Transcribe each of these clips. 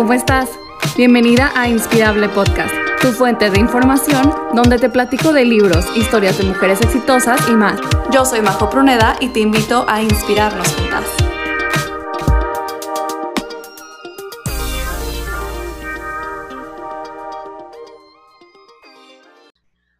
¿cómo estás? Bienvenida a Inspirable Podcast, tu fuente de información donde te platico de libros, historias de mujeres exitosas y más. Yo soy Majo Pruneda y te invito a inspirarnos juntas.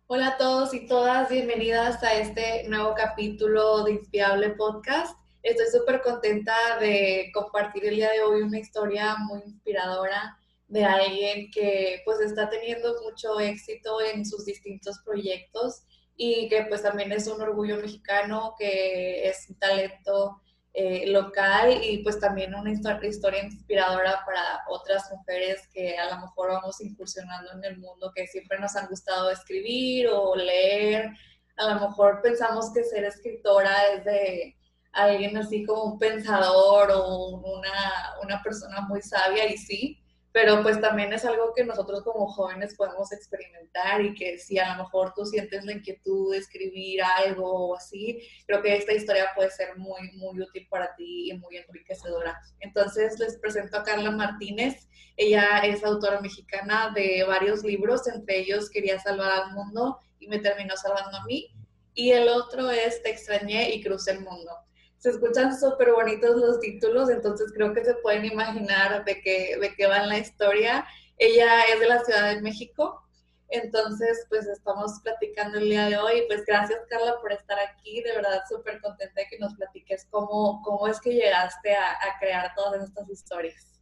Hola a todos y todas, bienvenidas a este nuevo capítulo de Inspirable Podcast. Estoy súper contenta de compartir el día de hoy una historia muy inspiradora de alguien que pues está teniendo mucho éxito en sus distintos proyectos y que pues también es un orgullo mexicano, que es un talento eh, local y pues también una historia inspiradora para otras mujeres que a lo mejor vamos incursionando en el mundo, que siempre nos han gustado escribir o leer. A lo mejor pensamos que ser escritora es de alguien así como un pensador o una, una persona muy sabia y sí, pero pues también es algo que nosotros como jóvenes podemos experimentar y que si a lo mejor tú sientes la inquietud de escribir algo o así, creo que esta historia puede ser muy, muy útil para ti y muy enriquecedora. Entonces les presento a Carla Martínez. Ella es autora mexicana de varios libros, entre ellos Quería salvar al mundo y me terminó salvando a mí. Y el otro es Te extrañé y crucé el mundo se escuchan súper bonitos los títulos, entonces creo que se pueden imaginar de qué, de qué va en la historia. Ella es de la Ciudad de México, entonces pues estamos platicando el día de hoy. Pues gracias Carla por estar aquí, de verdad súper contenta de que nos platiques cómo, cómo es que llegaste a, a crear todas estas historias.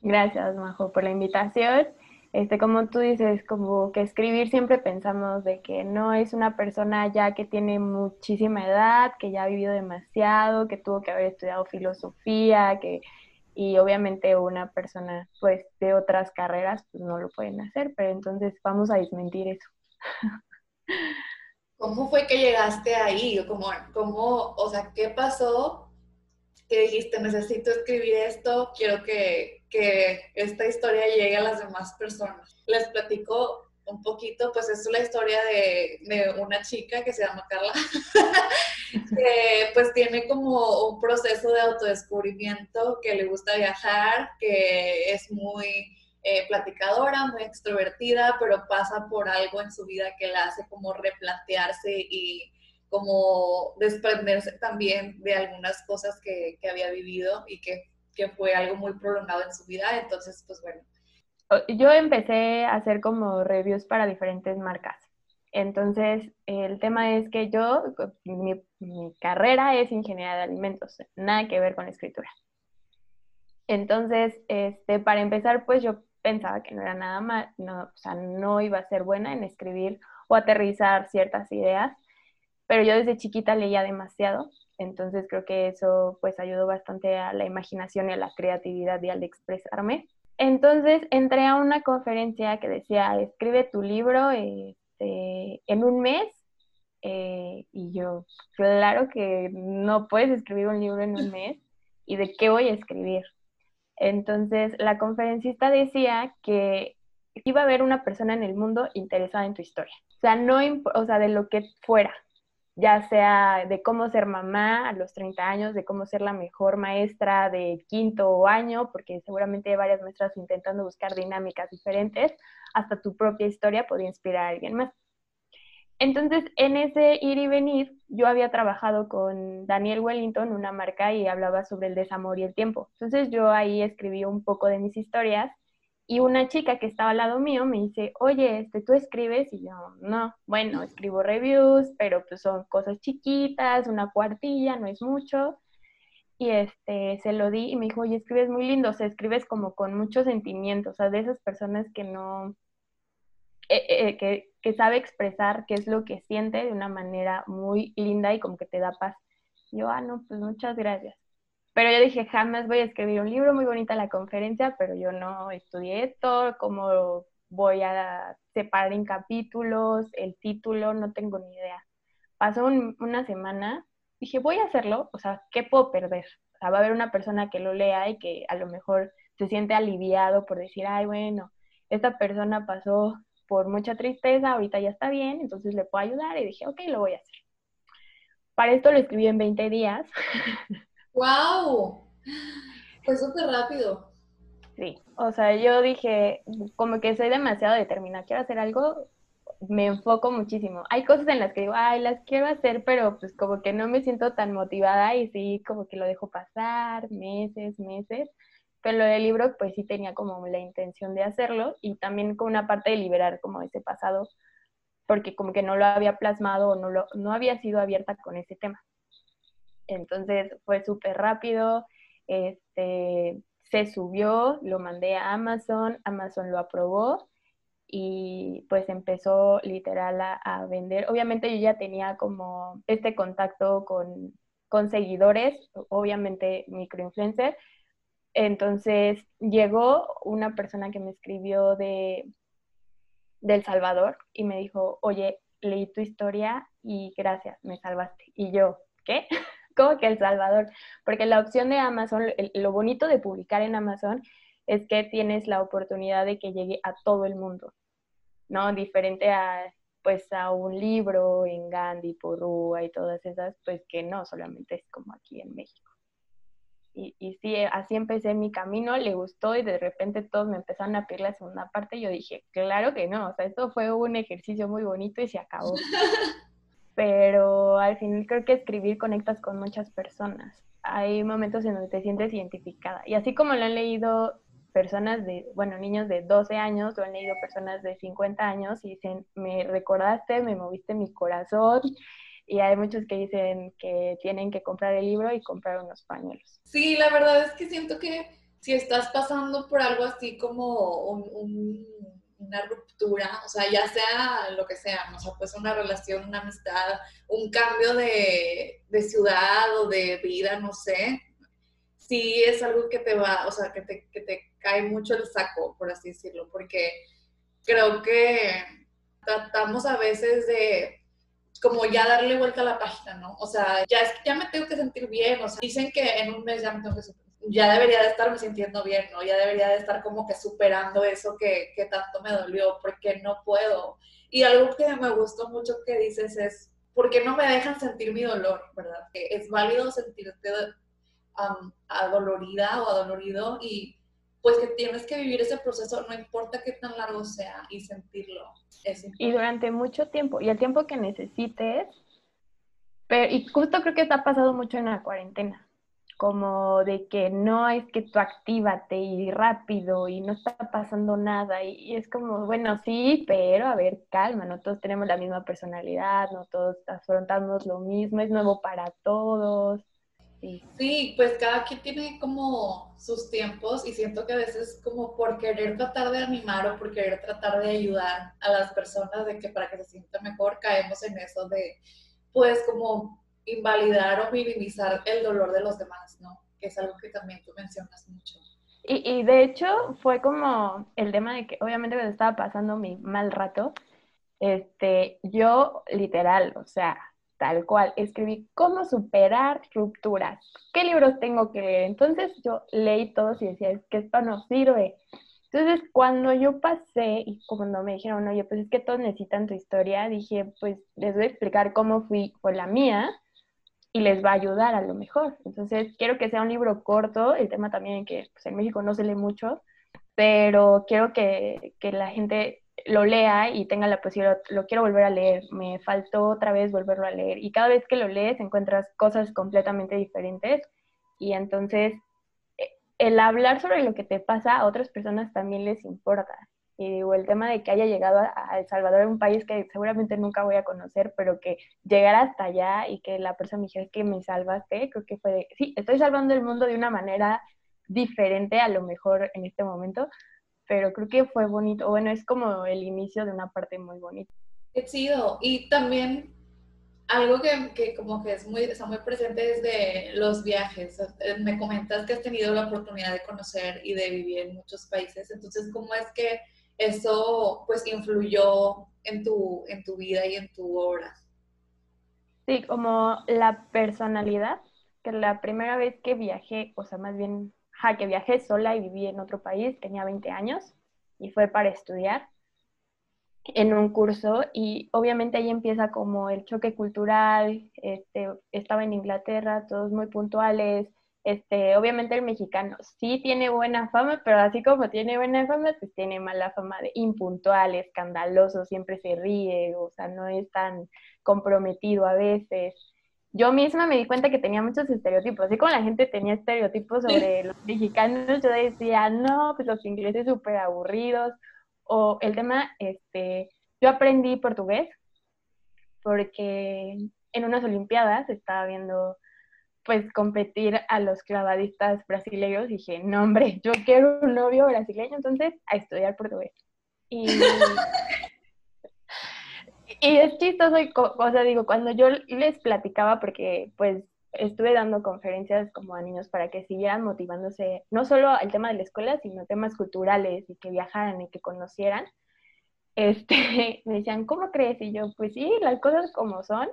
Gracias Majo por la invitación este, como tú dices, como que escribir siempre pensamos de que no es una persona ya que tiene muchísima edad, que ya ha vivido demasiado, que tuvo que haber estudiado filosofía, que y obviamente una persona pues de otras carreras pues no lo pueden hacer, pero entonces vamos a desmentir eso. ¿Cómo fue que llegaste ahí? ¿Cómo, cómo, o sea, qué pasó que dijiste, necesito escribir esto, quiero que, que esta historia llegue a las demás personas. Les platico un poquito, pues es la historia de, de una chica que se llama Carla, que pues tiene como un proceso de autodescubrimiento, que le gusta viajar, que es muy eh, platicadora, muy extrovertida, pero pasa por algo en su vida que la hace como replantearse y como desprenderse también de algunas cosas que, que había vivido y que que fue algo muy prolongado en su vida, entonces pues bueno. Yo empecé a hacer como reviews para diferentes marcas. Entonces, el tema es que yo, mi, carrera es ingeniería de alimentos, nada que ver con escritura. Entonces, este, para empezar, pues yo pensaba que no era nada mal, no, o sea, no iba a ser buena en escribir o aterrizar ciertas ideas, pero yo desde chiquita leía demasiado entonces creo que eso pues ayudó bastante a la imaginación y a la creatividad y al expresarme. Entonces entré a una conferencia que decía, escribe tu libro este, en un mes. Eh, y yo, claro que no puedes escribir un libro en un mes. ¿Y de qué voy a escribir? Entonces la conferencista decía que iba a haber una persona en el mundo interesada en tu historia. O sea, no, o sea, de lo que fuera, ya sea de cómo ser mamá a los 30 años, de cómo ser la mejor maestra de quinto año, porque seguramente hay varias maestras intentando buscar dinámicas diferentes, hasta tu propia historia podría inspirar a alguien más. Entonces, en ese ir y venir, yo había trabajado con Daniel Wellington, una marca, y hablaba sobre el desamor y el tiempo. Entonces, yo ahí escribí un poco de mis historias y una chica que estaba al lado mío me dice, oye, este, ¿tú escribes? Y yo, no, bueno, escribo reviews, pero pues son cosas chiquitas, una cuartilla, no es mucho. Y este, se lo di y me dijo, oye, escribes muy lindo, o sea, escribes como con mucho sentimiento, o sea, de esas personas que no, eh, eh, que, que sabe expresar qué es lo que siente de una manera muy linda y como que te da paz. yo, ah, no, pues muchas gracias. Pero yo dije, jamás voy a escribir un libro, muy bonita la conferencia, pero yo no estudié esto, cómo voy a separar en capítulos, el título, no tengo ni idea. Pasó una semana, dije, voy a hacerlo, o sea, ¿qué puedo perder? Va a haber una persona que lo lea y que a lo mejor se siente aliviado por decir, ay, bueno, esta persona pasó por mucha tristeza, ahorita ya está bien, entonces le puedo ayudar y dije, ok, lo voy a hacer. Para esto lo escribí en 20 días. ¡Wow! Fue súper rápido. Sí, o sea, yo dije, como que soy demasiado determinada, quiero hacer algo, me enfoco muchísimo. Hay cosas en las que digo, ay, las quiero hacer, pero pues como que no me siento tan motivada y sí, como que lo dejo pasar meses, meses. Pero lo del libro, pues sí tenía como la intención de hacerlo y también con una parte de liberar como ese pasado, porque como que no lo había plasmado o no, lo, no había sido abierta con ese tema. Entonces fue súper rápido, este, se subió, lo mandé a Amazon, Amazon lo aprobó y pues empezó literal a, vender. Obviamente yo ya tenía como este contacto con, con seguidores, obviamente microinfluencer. Entonces llegó una persona que me escribió de, de El Salvador y me dijo, oye, leí tu historia y gracias, me salvaste. Y yo, ¿qué? ¿Cómo que El Salvador? Porque la opción de Amazon, lo bonito de publicar en Amazon es que tienes la oportunidad de que llegue a todo el mundo. ¿no? Diferente a pues a un libro en Gandhi, Porrúa y todas esas, pues que no, solamente es como aquí en México. Y, y sí, así empecé mi camino, le gustó y de repente todos me empezaron a pedir la segunda parte y yo dije, claro que no, o sea, esto fue un ejercicio muy bonito y se acabó. Pero al final creo que escribir conectas con muchas personas. Hay momentos en donde te sientes identificada. Y así como lo han leído personas de, bueno, niños de 12 años, lo han leído personas de 50 años y dicen, me recordaste, me moviste mi corazón. Y hay muchos que dicen que tienen que comprar el libro y comprar unos pañuelos. Sí, la verdad es que siento que si estás pasando por algo así como una ruptura, o sea, ya sea lo que sea, o sea, pues una relación, una amistad, un cambio de, de ciudad o de vida, no sé, sí es algo que te va, o sea, que te, que te cae mucho el saco, por así decirlo, porque creo que tratamos a veces de como ya darle vuelta a la página, ¿no? O sea, ya, es, ya me tengo que sentir bien, o sea, dicen que en un mes ya me tengo que ya debería de estarme sintiendo bien, ¿no? Ya debería de estar como que superando eso que, que tanto me dolió, porque no puedo. Y algo que me gustó mucho que dices es, ¿por qué no me dejan sentir mi dolor, verdad? Que es válido sentirte adolorida o adolorido y pues que tienes que vivir ese proceso, no importa qué tan largo sea, y sentirlo. y durante mucho tiempo, y el tiempo que necesites, pero, y justo creo que está pasado mucho en la cuarentena, como de que no es que tú actívate y rápido y no está pasando nada, y, es como, bueno, sí, pero a ver, calma, no todos tenemos la misma personalidad, no todos afrontamos lo mismo, es nuevo para todos Sí. pues cada quien tiene como sus tiempos y siento que a veces como por querer tratar de animar o por querer tratar de ayudar a las personas de que para que se sientan mejor caemos en eso de pues como invalidar o minimizar el dolor de los demás, ¿no? Que es algo que también tú mencionas mucho. Y, y de hecho fue como el tema de que obviamente me estaba pasando mi mal rato, este, yo literal, o sea, tal cual, escribí cómo superar rupturas, qué libros tengo que leer. Entonces yo leí todos y decía, es que esto no sirve. Entonces cuando yo pasé y cuando me dijeron, oye, pues es que todos necesitan tu historia, dije, pues les voy a explicar cómo fui con la mía y les va a ayudar a lo mejor. Entonces quiero que sea un libro corto, el tema también que pues, en México no se lee mucho, pero quiero que, que la gente lo lea y tenga la posibilidad, lo quiero volver a leer, me faltó otra vez volverlo a leer. Y cada vez que lo lees encuentras cosas completamente diferentes y entonces eh, el hablar sobre lo que te pasa a otras personas también les importa. Y digo, el tema de que haya llegado a El Salvador, un país que seguramente nunca voy a conocer, pero que llegara hasta allá y que la persona me dijera que me salvaste, creo que fue, sí, estoy salvando el mundo de una manera diferente a lo mejor en este momento, pero creo que fue bonito. Bueno, es como el inicio de una parte muy bonita. Qué chido. Y también algo que, que, como que es muy, está muy presente desde los viajes. Eh, me comentas que has tenido la oportunidad de conocer y de vivir en muchos países. Entonces, ¿cómo es que eso pues influyó en tu, en tu vida y en tu obra? Sí, como la personalidad, que la primera vez que viajé, o sea, más bien que viajé sola y viví en otro país, tenía 20 años y fue para estudiar en un curso y obviamente ahí empieza como el choque cultural, este, estaba en Inglaterra, todos muy puntuales, Este, obviamente el mexicano sí tiene buena fama, pero así como tiene buena fama, pues tiene mala fama de impuntual, escandaloso, siempre se ríe, o sea, no es tan comprometido a veces. Yo misma me di cuenta que tenía muchos estereotipos, así como la gente tenía estereotipos sobre los mexicanos, yo decía, no, pues los ingleses súper aburridos, o el tema, este, yo aprendí portugués porque en unas olimpiadas estaba viendo pues competir a los clavadistas brasileños y dije, no hombre, yo quiero un novio brasileño, entonces a estudiar portugués. Y, y es chistoso, o sea, digo, cuando yo les platicaba, porque pues estuve dando conferencias como a niños para que siguieran motivándose, no solo el tema de la escuela, sino temas culturales y que viajaran y que conocieran, este, me decían, ¿cómo crees? Y yo, pues sí, las cosas como son.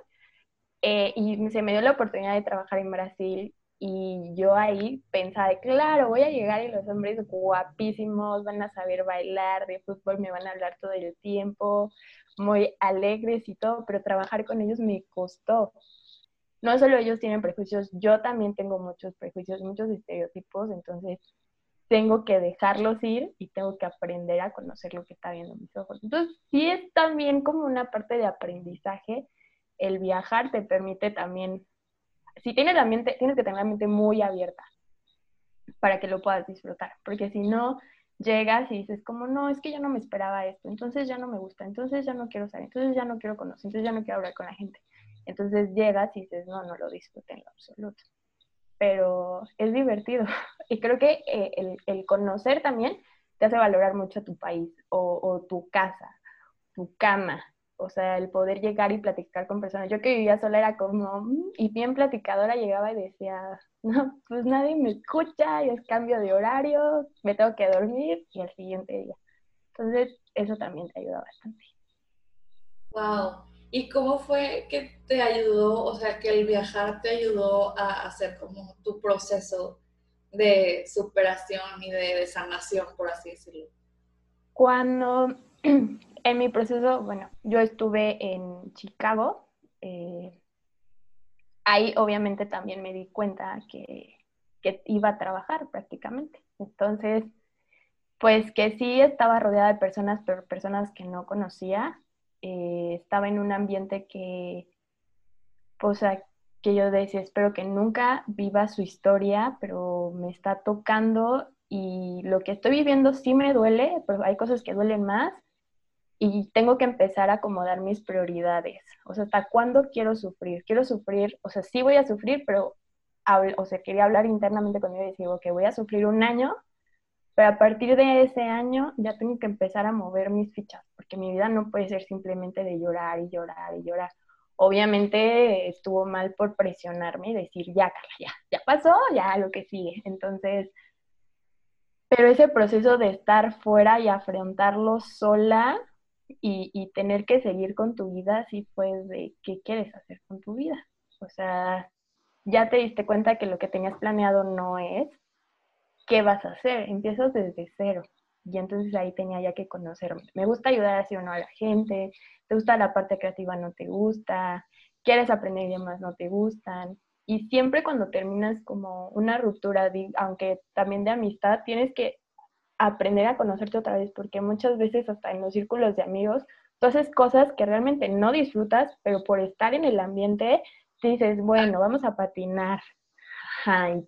Eh, y se me dio la oportunidad de trabajar en Brasil y yo ahí pensaba, claro, voy a llegar y los hombres guapísimos van a saber bailar, de fútbol me van a hablar todo el tiempo, muy alegres y todo, pero trabajar con ellos me costó. No solo ellos tienen prejuicios, yo también tengo muchos prejuicios, muchos estereotipos, entonces tengo que dejarlos ir y tengo que aprender a conocer lo que está viendo mis ojos. Entonces, sí es también como una parte de aprendizaje el viajar te permite también, si tienes la mente, tienes que tener la mente muy abierta para que lo puedas disfrutar, porque si no, llegas y dices como, no, es que yo no me esperaba esto, entonces ya no me gusta, entonces ya no quiero salir, entonces ya no quiero conocer, entonces ya no quiero hablar con la gente. Entonces llegas y dices, no, no lo disfruté en lo absoluto. Pero es divertido. Y creo que eh, el, conocer también te hace valorar mucho tu país o tu casa, tu cama, o sea, el poder llegar y platicar con personas. Yo que vivía sola era como, mm", y bien platicadora llegaba y decía, no, pues nadie me escucha, y es cambio de horario, me tengo que dormir y al siguiente día. Entonces, eso también te ayuda bastante. Wow. ¿Y cómo fue que te ayudó, o sea, que el viajar te ayudó a hacer como tu proceso de superación y de, de sanación, por así decirlo? Cuando en mi proceso, bueno, yo estuve en Chicago. Eh, ahí obviamente también me di cuenta que, iba a trabajar prácticamente. Entonces, pues que sí estaba rodeada de personas, pero personas que no conocía. Eh, estaba en un ambiente que, pues, que yo decía, espero que nunca viva su historia, pero me está tocando y lo que estoy viviendo sí me duele, pero hay cosas que duelen más y tengo que empezar a acomodar mis prioridades. O sea, ¿hasta cuándo quiero sufrir? Quiero sufrir, o sea, sí voy a sufrir, pero, o sea, quería hablar internamente conmigo y decir, ok, voy a sufrir un año, pero a partir de ese año ya tengo que empezar a mover mis fichas, porque mi vida no puede ser simplemente de llorar y llorar y llorar. Obviamente estuvo mal por presionarme y decir, ya, Carla, ya, ya pasó, ya lo que sigue. Entonces, pero ese proceso de estar fuera y afrontarlo sola y, tener que seguir con tu vida así fue de qué quieres hacer con tu vida. O sea, ya te diste cuenta que lo que tenías planeado no es, ¿qué vas a hacer? Empiezas desde cero. Y entonces ahí tenía ya que conocerme. Me gusta ayudar así o no a la gente, te gusta la parte creativa, no te gusta, quieres aprender idiomas, no te gustan. Y siempre cuando terminas como una ruptura, aunque también de amistad, tienes que aprender a conocerte otra vez, porque muchas veces hasta en los círculos de amigos, tú haces cosas que realmente no disfrutas, pero por estar en el ambiente, dices, bueno, vamos a patinar.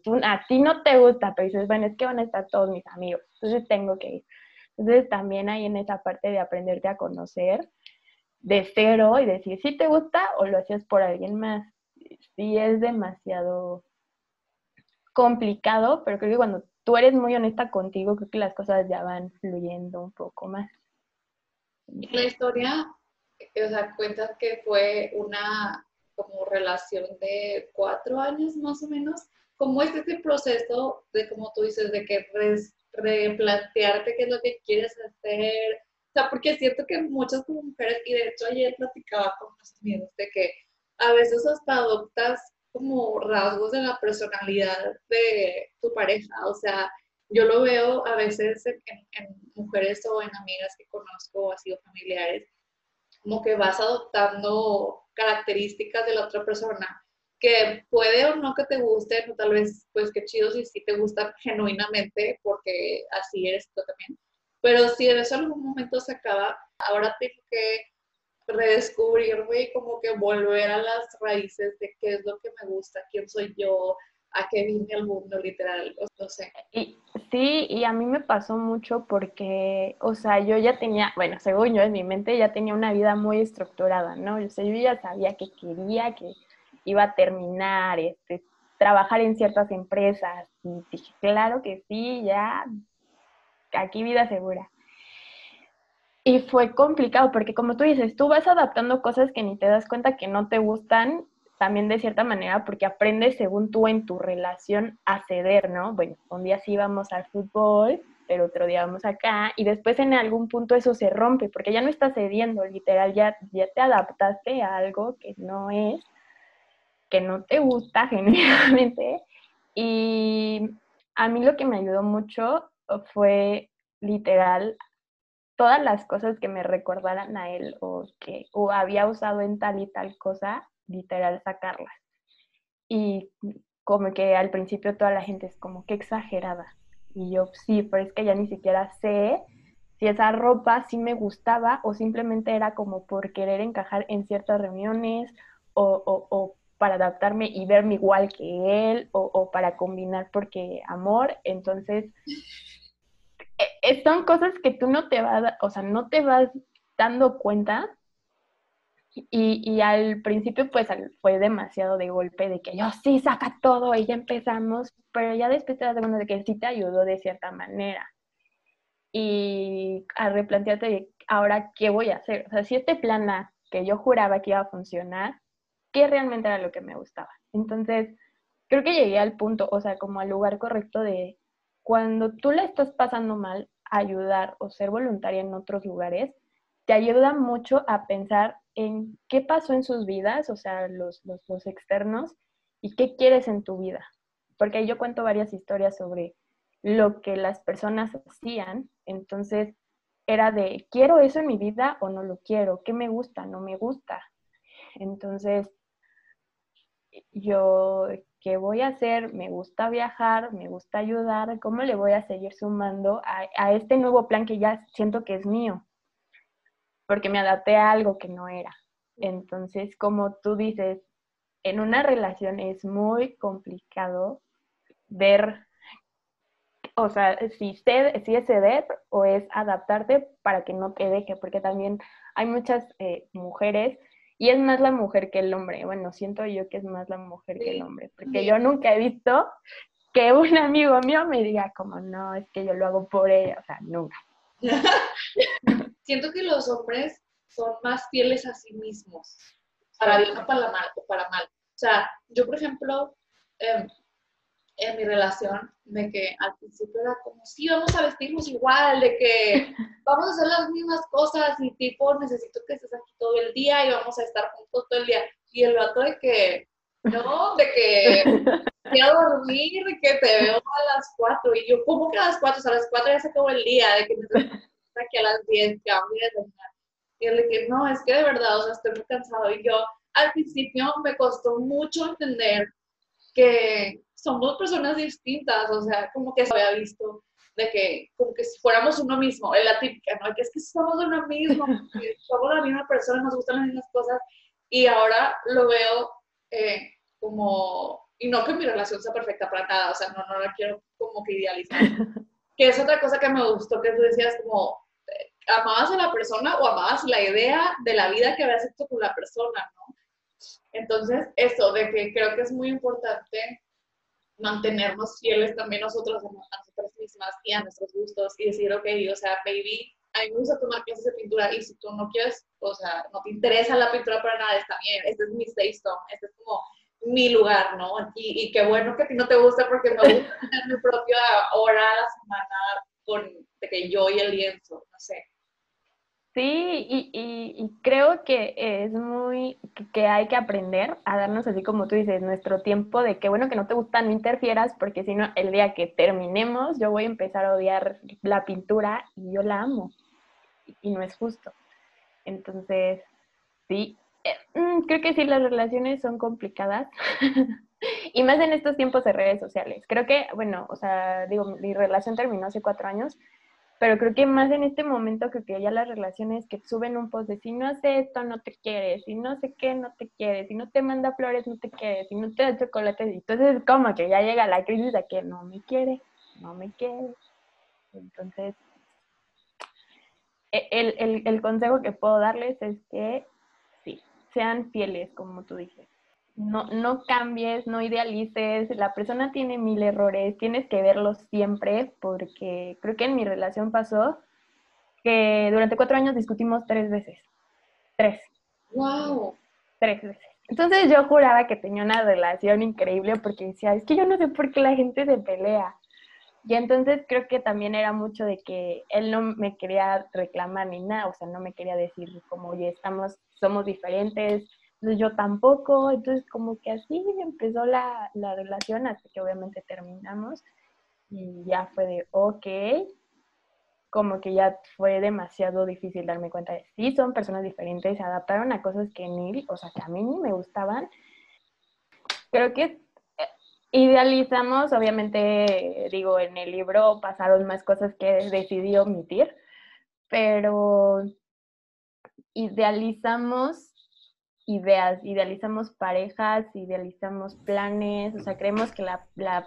tú, a ti no te gusta, pero dices, bueno, es que van a estar todos mis amigos, entonces tengo que ir. Entonces también hay en esa parte de aprenderte a conocer de cero y decir si te gusta o lo hacías por alguien más. Sí es demasiado complicado, pero creo que cuando tú eres muy honesta contigo, creo que las cosas ya van fluyendo un poco más. La historia, o sea, cuentas que fue una como relación de cuatro años más o menos. ¿Cómo es este proceso de, como tú dices, de que replantearte qué es lo que quieres hacer? O sea, porque siento que muchas mujeres, y de hecho ayer platicaba con unos amigos de que a veces hasta adoptas como rasgos de la personalidad de tu pareja. O sea, yo lo veo a veces en, mujeres o en amigas que conozco o así familiares, como que vas adoptando características de la otra persona que puede o no que te guste, o tal vez, pues qué chido si sí te gusta genuinamente, porque así eres tú también. Pero si en eso algún momento se acaba, ahora tengo que redescubrirme y como que volver a las raíces de qué es lo que me gusta, quién soy yo, a qué vine al mundo, literal, no sé. Y, sí, y a mí me pasó mucho porque, o sea, yo ya tenía, bueno, según yo en mi mente ya tenía una vida muy estructurada, ¿no? O sea, yo ya sabía que quería, que iba a terminar, este, trabajar en ciertas empresas. Y dije, claro que sí, ya, aquí vida segura. Y fue complicado porque como tú dices, tú vas adaptando cosas que ni te das cuenta que no te gustan, también de cierta manera, porque aprendes según tú en tu relación a ceder, ¿no? Bueno, un día sí vamos al fútbol, pero otro día vamos acá, y después en algún punto eso se rompe, porque ya no estás cediendo, literal, ya, ya te adaptaste a algo que no es, que no te gusta genuinamente. Y a mí lo que me ayudó mucho fue literal todas las cosas que me recordaran a él o que había usado en tal y tal cosa, literal sacarlas. Y como que al principio toda la gente es como que exagerada. Y yo sí, pero es que ya ni siquiera sé si esa ropa sí me gustaba o simplemente era como por querer encajar en ciertas reuniones o, o, para adaptarme y verme igual que él o, o para combinar porque amor. Entonces son cosas que tú no te vas, o sea, no te vas dando cuenta. Y, y, al principio pues fue demasiado de golpe de que yo sí saca todo y ya empezamos, pero ya después te das cuenta de que sí te ayudó de cierta manera. Y a replantearte ahora qué voy a hacer. O sea, si este plan A que yo juraba que iba a funcionar, ¿qué realmente era lo que me gustaba? Entonces, creo que llegué al punto, o sea, como al lugar correcto de cuando tú le estás pasando mal, ayudar o ser voluntaria en otros lugares, te ayuda mucho a pensar en qué pasó en sus vidas, o sea, los, los, externos, y qué quieres en tu vida. Porque yo cuento varias historias sobre lo que las personas hacían, entonces era de, ¿quiero eso en mi vida o no lo quiero? ¿Qué me gusta? ¿No me gusta? Entonces, yo ¿qué voy a hacer? Me gusta viajar, me gusta ayudar, ¿cómo le voy a seguir sumando a, este nuevo plan que ya siento que es mío? Porque me adapté a algo que no era. Entonces, como tú dices, en una relación es muy complicado ver, o sea, si, si es ceder o es adaptarte para que no te deje, porque también hay muchas eh, mujeres y es más la mujer que el hombre. Bueno, siento yo que es más la mujer que el hombre, porque yo nunca he visto que un amigo mío me diga como, no, es que yo lo hago por ella, o sea, nunca. siento que los hombres son más fieles a sí mismos, para bien o para mal. O para mal. O sea, yo, por ejemplo, eh, en mi relación de que al principio era como, sí, vamos a vestirnos igual, de que vamos a hacer las mismas cosas y tipo, necesito que estés aquí todo el día y vamos a estar juntos todo el día. Y el rato de que, no, de que quiero dormir, que te veo a las cuatro. Y yo, ¿cómo que a las cuatro? O sea, a las cuatro ya se acabó el día, de que aquí a las diez, que vamos a Y él de que, no, es que de verdad, o sea, estoy muy cansado. Y yo, al principio me costó mucho entender que somos personas distintas, o sea, como que se había visto de que como que si fuéramos uno mismo, es la típica, ¿no? Que es que somos uno mismo, somos la misma persona, nos gustan las mismas cosas, y ahora lo veo eh, como, y no que mi relación sea perfecta para nada, o sea, no, no la quiero como que idealizar, que es otra cosa que me gustó, que tú decías como, eh, amabas a la persona o amabas la idea de la vida que habías hecho con la persona, ¿no? Entonces, eso, de que creo que es muy importante mantenernos fieles también nosotros a nosotras mismas y a nuestros gustos y decir, ok, o sea, baby, a mí me gusta tomar clases de pintura y si tú no quieres, o sea, no te interesa la pintura para nada, está bien, este es mi safe stone, este es como mi lugar, ¿no? Y, y qué bueno que a ti no te gusta porque me gusta tener mi propia hora a la semana con de que yo y el lienzo, no sé. Sí, y, y, creo que es muy, que hay que aprender a darnos así como tú dices, nuestro tiempo de que bueno que no te gusta, no interfieras, porque si no, el día que terminemos, yo voy a empezar a odiar la pintura y yo la amo. Y no es justo. Entonces, sí, Eh, mm, creo que sí, las relaciones son complicadas. y más en estos tiempos de redes sociales. Creo que, bueno, o sea, digo, mi relación terminó hace cuatro años, pero creo que más en este momento creo que ya las relaciones que suben un post de si no hace esto, no te quieres, si no sé qué, no te quieres, si no te manda flores, no te quieres, si no te da chocolate, entonces es como que ya llega la crisis de que no me quiere, no me quiere. Entonces, e, el, el, el consejo que puedo darles es que sí, sean fieles, como tú dices no, no cambies, no idealices, la persona tiene mil errores, tienes que verlos siempre, porque creo que en mi relación pasó que durante cuatro años discutimos tres veces. Tres. ¡Wow! Tres veces. Entonces yo juraba que tenía una relación increíble porque decía, es que yo no sé por qué la gente se pelea. Y entonces creo que también era mucho de que él no me quería reclamar ni nada, o sea, no me quería decir como, oye, estamos, somos diferentes, yo tampoco, entonces como que así empezó la, la relación hasta que obviamente terminamos y ya fue de, ok, como que ya fue demasiado difícil darme cuenta de, sí, son personas diferentes, se adaptaron a cosas que ni, o sea, que a mí ni me gustaban. Creo que eh, idealizamos, obviamente, digo, en el libro pasaron más cosas que decidí omitir, pero idealizamos ideas, idealizamos parejas, idealizamos planes, o sea, creemos que la, la,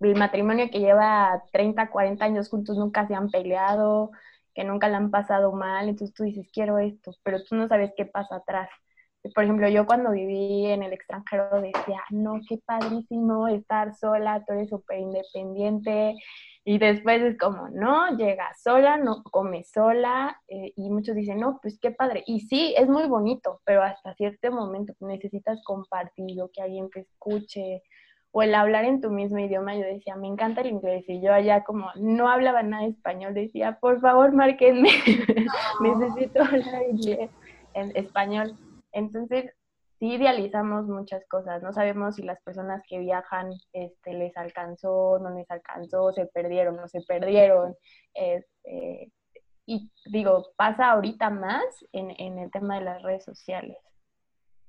el matrimonio que lleva 30, 40 años juntos nunca se han peleado, que nunca le han pasado mal, entonces tú dices, quiero esto, pero tú no sabes qué pasa atrás. Por ejemplo, yo cuando viví en el extranjero decía, no, qué padrísimo estar sola, tú eres súper independiente, y después es como, no, llega sola, no come sola, eh, y muchos dicen, no, pues qué padre. Y sí, es muy bonito, pero hasta cierto momento necesitas compartir o que alguien te escuche, o el hablar en tu mismo idioma. Yo decía, me encanta el inglés, y yo allá como no hablaba nada de español, decía, por favor, márquenme, necesito hablar inglés, en español. Entonces, sí idealizamos muchas cosas, no sabemos si las personas que viajan este, les alcanzó, no les alcanzó, se perdieron, no se perdieron. Este, y digo, pasa ahorita más en, en, el tema de las redes sociales.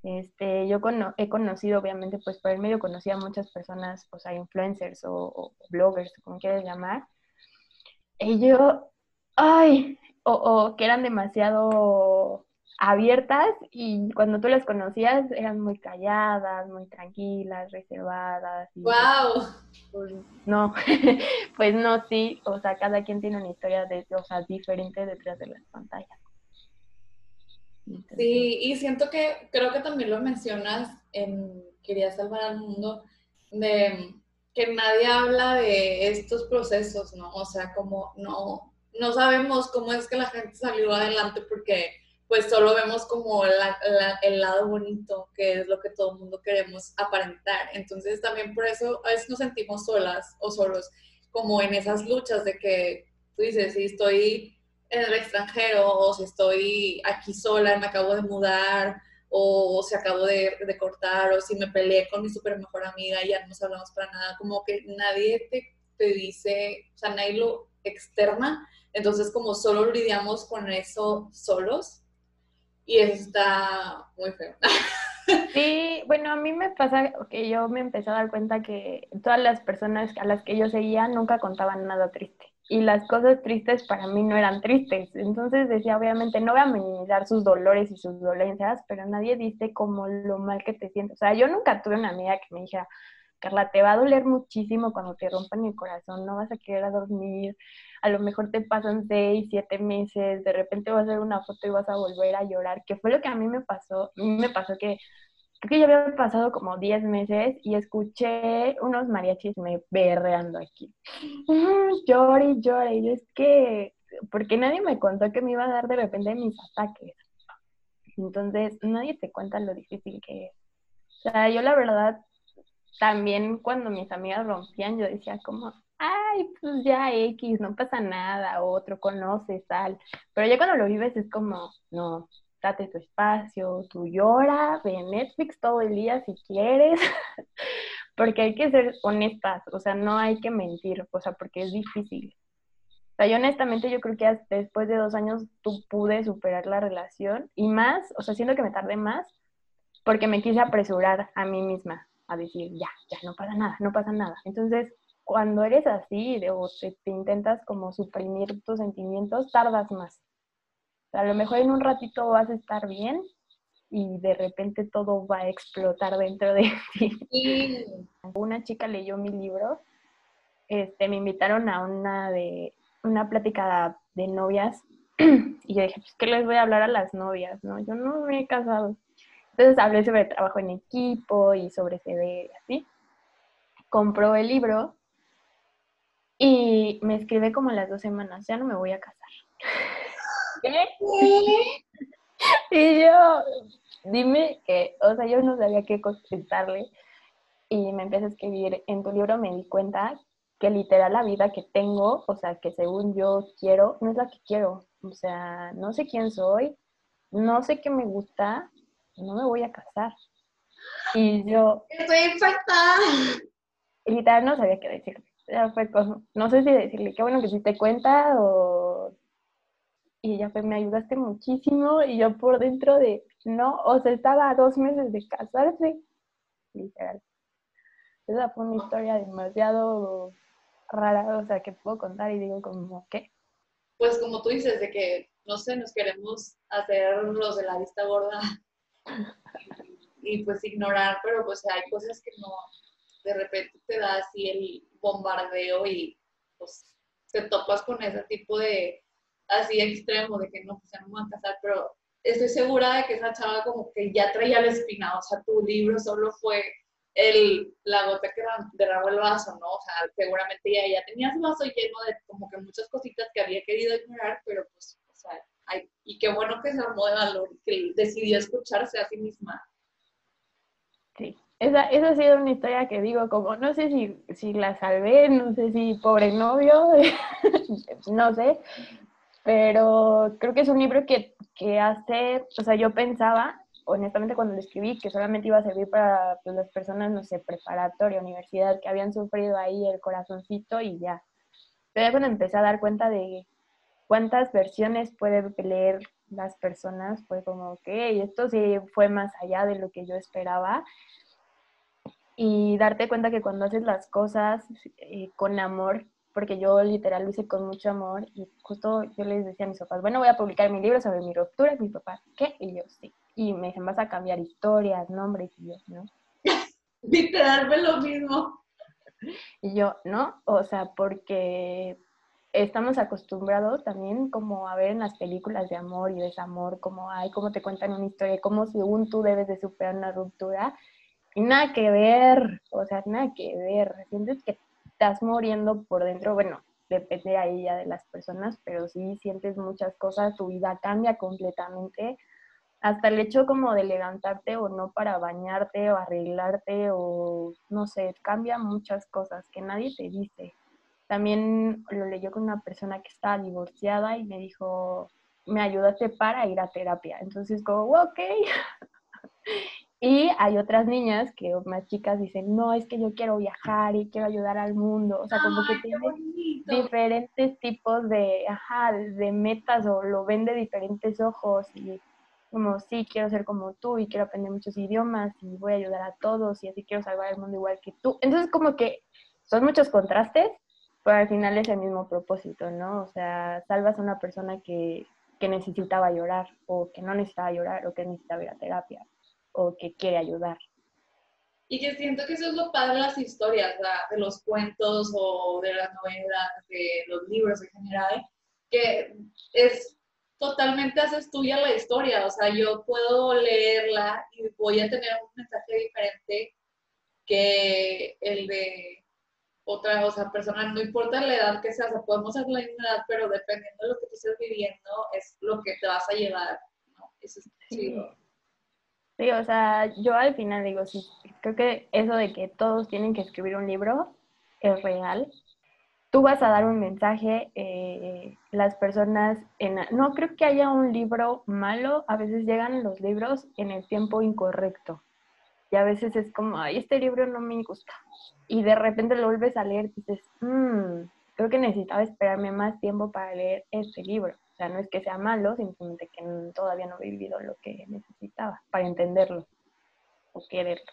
Este, yo he conocido, obviamente, pues por el medio conocí a muchas personas, o sea, influencers o, o bloggers, como quieras llamar. Ellos, ay, o, o que eran demasiado abiertas y cuando tú las conocías eran muy calladas, muy tranquilas, reservadas. Y, ¡Wow! Pues, no, pues no, sí, o sea, cada quien tiene una historia de, o sea, diferente detrás de las pantallas. sí, y siento que, creo que también lo mencionas en Quería salvar al mundo, de que nadie habla de estos procesos, ¿no? O sea, como no, no sabemos cómo es que la gente salió adelante porque pues solo vemos como el lado bonito, que es lo que todo el mundo queremos aparentar. Entonces también por eso a veces nos sentimos solas o solos, como en esas luchas de que tú dices, si estoy en el extranjero o si estoy aquí sola, me acabo de mudar o si acabo de, de cortar o si me peleé con mi súper mejor amiga y ya no nos hablamos para nada, como que nadie te, te dice, o sea, nadie lo externa, entonces como solo lidiamos con eso solos y está muy feo. Sí, bueno, a mí me pasa que yo me empecé a dar cuenta que todas las personas a las que yo seguía nunca contaban nada triste. Y las cosas tristes para mí no eran tristes. Entonces decía, obviamente, no voy a minimizar sus dolores y sus dolencias, pero nadie dice como lo mal que te sientes. O sea, yo nunca tuve una amiga que me dijera, Carla, te va a doler muchísimo cuando te rompan el corazón, no vas a querer dormir, a lo mejor te pasan seis, siete meses, de repente vas a ver una foto y vas a volver a llorar, que fue lo que a mí me pasó, a mí me pasó que creo que ya había pasado como diez meses y escuché unos mariachis me berreando aquí. llore y llore, y yo es que, porque nadie me contó que me iba a dar de repente mis ataques. Entonces, nadie te cuenta lo difícil que es. O sea, yo la verdad también cuando mis amigas rompían, yo decía como, ay, pues ya X, no pasa nada, otro conoces, tal. Pero ya cuando lo vives es como, no, date tu espacio, tú llora, ve Netflix todo el día si quieres, porque hay que ser honestas, o sea, no hay que mentir, o sea, porque es difícil. O sea, yo honestamente yo creo que después de dos años tú pude superar la relación y más, o sea, siento que me tardé más porque me quise apresurar a mí misma a decir, ya, ya, no pasa nada, no pasa nada. Entonces, cuando eres así o te, intentas como suprimir tus sentimientos, tardas más. O sea, a lo mejor en un ratito vas a estar bien y de repente todo va a explotar dentro de ti. Una chica leyó mi libro, este, me invitaron a una de una plática de novias y yo dije, pues, ¿qué les voy a hablar a las novias? ¿no? Yo no me he casado. Entonces hablé sobre trabajo en equipo y sobre CD y así. Compró el libro y me escribe como las dos semanas, ya no me voy a casar. ¿Qué? Y yo, dime que, o sea, yo no sabía qué contestarle y me empieza a escribir, en tu libro me di cuenta que literal la vida que tengo, o sea, que según yo quiero, no es la que quiero. O sea, no sé quién soy, no sé qué me gusta, no me voy a casar. Y yo... Estoy impactada. Literal no sabía qué decirle. Ya fue como, no sé si decirle, qué bueno que sí te cuenta o... Y ella fue, me ayudaste muchísimo y yo por dentro de, no, o sea, estaba a dos meses de casarse. Literal. Esa fue una historia demasiado rara, o sea, que puedo contar y digo como, ¿qué? Pues como tú dices, de que, no sé, nos queremos hacer los de la vista gorda y, pues ignorar, pero pues hay cosas que no, de repente te da así el bombardeo y pues te topas con ese tipo de, así extremo, de que no, pues ya no me van a casar, pero estoy segura de que esa chava como que ya traía la espina, o sea, tu libro solo fue el, la gota que derramó el vaso, ¿no? O sea, seguramente ya, ya tenía su vaso lleno de como que muchas cositas que había querido ignorar, pero pues, o sea, ay, y qué bueno que se armó de valor, que decidió escucharse a sí misma. Sí, esa, esa ha sido una historia que digo, como no sé si, si la salvé, no sé si pobre novio, no sé, pero creo que es un libro que, que hace, o sea, yo pensaba honestamente cuando lo escribí, que solamente iba a servir para pues, las personas, no sé, preparatoria, universidad, que habían sufrido ahí el corazoncito y ya. Pero ya cuando empecé a dar cuenta de cuántas versiones pueden leer las personas, fue como, ok, esto sí fue más allá de lo que yo esperaba. Y darte cuenta que cuando haces las cosas eh, con amor, porque yo literal lo hice con mucho amor y justo yo les decía a mis papás, bueno, voy a publicar mi libro sobre mi ruptura, y mis papás, ¿qué? Y yo, sí y me dicen, vas a cambiar historias, nombres, y yo, ¿no? Literal, lo mismo. Y yo, ¿no? O sea, porque estamos acostumbrados también como a ver en las películas de amor y desamor, como hay, cómo te cuentan una historia, como según tú debes de superar una ruptura, y nada que ver, o sea, nada que ver, sientes que estás muriendo por dentro, bueno, depende ahí ya de las personas, pero sí sientes muchas cosas, tu vida cambia completamente, hasta el hecho como de levantarte o no para bañarte o arreglarte o no sé, cambia muchas cosas que nadie te dice. También lo leyó con una persona que estaba divorciada y me dijo, me ayudaste para ir a terapia. Entonces como, ok. y hay otras niñas que más chicas dicen, no, es que yo quiero viajar y quiero ayudar al mundo. O sea, como que tiene diferentes tipos de, ajá, de metas o lo ven de diferentes ojos y como sí, quiero ser como tú y quiero aprender muchos idiomas y voy a ayudar a todos y así quiero salvar el mundo igual que tú. Entonces como que son muchos contrastes, pero al final es el mismo propósito, ¿no? O sea, salvas a una persona que, que necesitaba llorar o que no necesitaba llorar o que necesitaba ir a terapia o que quiere ayudar. Y que siento que eso es lo padre de las historias, de los cuentos o de las novelas, de los libros en general, que es totalmente haces tuya la historia, o sea, yo puedo leerla y voy a tener un mensaje diferente que el de otra, o sea, persona, no importa la edad que sea, o sea, podemos ser la misma edad, pero dependiendo de lo que tú estés viviendo, es lo que te vas a llevar, ¿no? Eso es sí. Sí, o sea, yo al final digo, sí, creo que eso de que todos tienen que escribir un libro es real, tú vas a dar un mensaje, eh, las personas, en, no creo que haya un libro malo, a veces llegan los libros en el tiempo incorrecto. Y a veces es como, ay, este libro no me gusta. Y de repente lo vuelves a leer y dices, mmm, creo que necesitaba esperarme más tiempo para leer este libro. O sea, no es que sea malo, simplemente que todavía no he vivido lo que necesitaba para entenderlo o quererlo.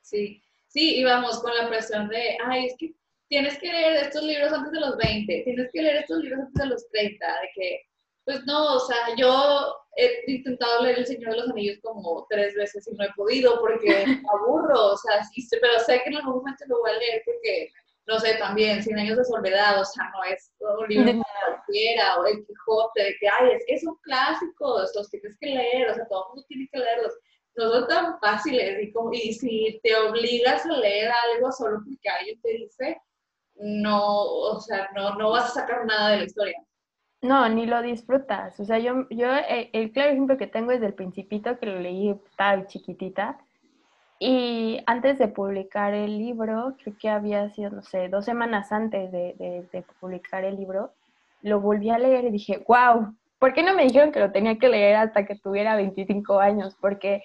Sí, sí, y vamos con la presión de, ay, es que tienes que leer estos libros antes de los 20, tienes que leer estos libros antes de los 30, de que, pues no, o sea, yo he intentado leer El Señor de los Anillos como tres veces y no he podido porque me aburro, o sea, sí, pero sé que en algún momento lo voy a leer porque no sé, también, Cien años de soledad, o sea, no es un libro cualquiera, o El Quijote, de que, ay, es que son clásicos, los tienes que leer, o sea, todo el mundo tiene que leerlos. No son tan fáciles, y, como, y si te obligas a leer algo solo porque alguien te dice, no, o sea, no, no vas a sacar nada de la historia. No, ni lo disfrutas. O sea, yo, yo eh, el claro ejemplo que tengo es del Principito, que lo leí tal chiquitita, y antes de publicar el libro, creo que había sido, no sé, dos semanas antes de, publicar el libro, lo volví a leer y dije, wow, ¿por qué no me dijeron que lo tenía que leer hasta que tuviera 25 años? Porque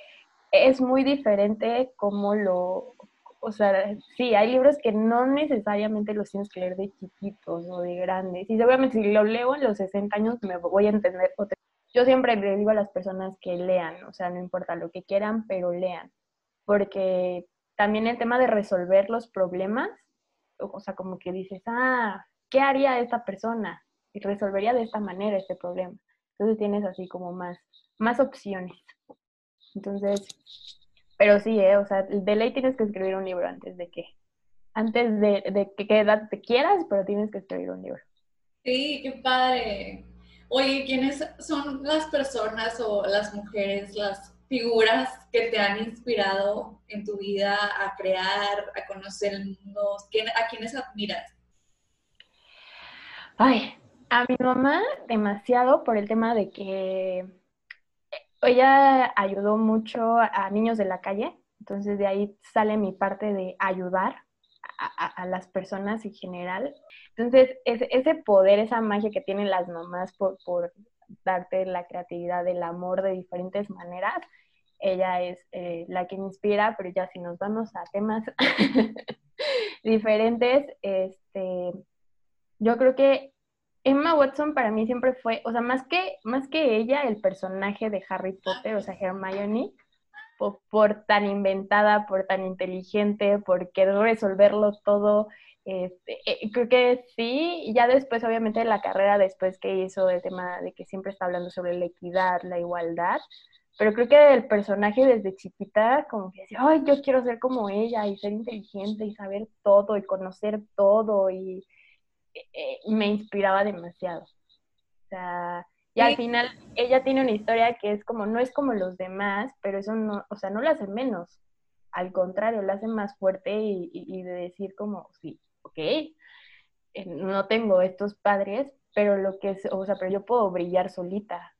es muy diferente como lo, o sea, sí, hay libros que no necesariamente los tienes que leer de chiquitos o de grandes. Y seguramente si lo leo en los 60 años me voy a entender. Yo siempre le digo a las personas que lean, o sea, no importa lo que quieran, pero lean porque también el tema de resolver los problemas, o sea, como que dices, ah, ¿qué haría esta persona? Y resolvería de esta manera este problema. Entonces tienes así como más, más opciones. Entonces, pero sí, ¿eh? o sea, de ley tienes que escribir un libro antes de que, antes de, de que qué edad te quieras, pero tienes que escribir un libro. Sí, qué padre. Oye, ¿quiénes son las personas o las mujeres, las figuras que te han inspirado en tu vida a crear, a conocer el mundo? ¿A quiénes admiras? Ay, a mi mamá demasiado por el tema de que ella ayudó mucho a niños de la calle, entonces de ahí sale mi parte de ayudar a, las personas en general. Entonces, ese, poder, esa magia que tienen las mamás por, por darte la creatividad, el amor de diferentes maneras, ella es eh, la que me inspira, pero ya si nos vamos a temas diferentes, este, yo creo que Emma Watson para mí siempre fue, o sea, más que, más que ella, el personaje de Harry Potter, o sea, Hermione, por, tan inventada, por tan inteligente, por querer resolverlo todo, este, eh, creo que sí, y ya después, obviamente, la carrera después que hizo el tema de que siempre está hablando sobre la equidad, la igualdad, pero creo que el personaje desde chiquita, como que decía, ay, yo quiero ser como ella y ser inteligente y saber todo y conocer todo y eh, me inspiraba demasiado. O sea, y al final ella tiene una historia que es como, no es como los demás, pero eso no, o sea, no la hace menos. Al contrario, la hace más fuerte y, y de decir como, sí, ok, eh, no tengo estos padres, pero lo que es, o sea, pero yo puedo brillar solita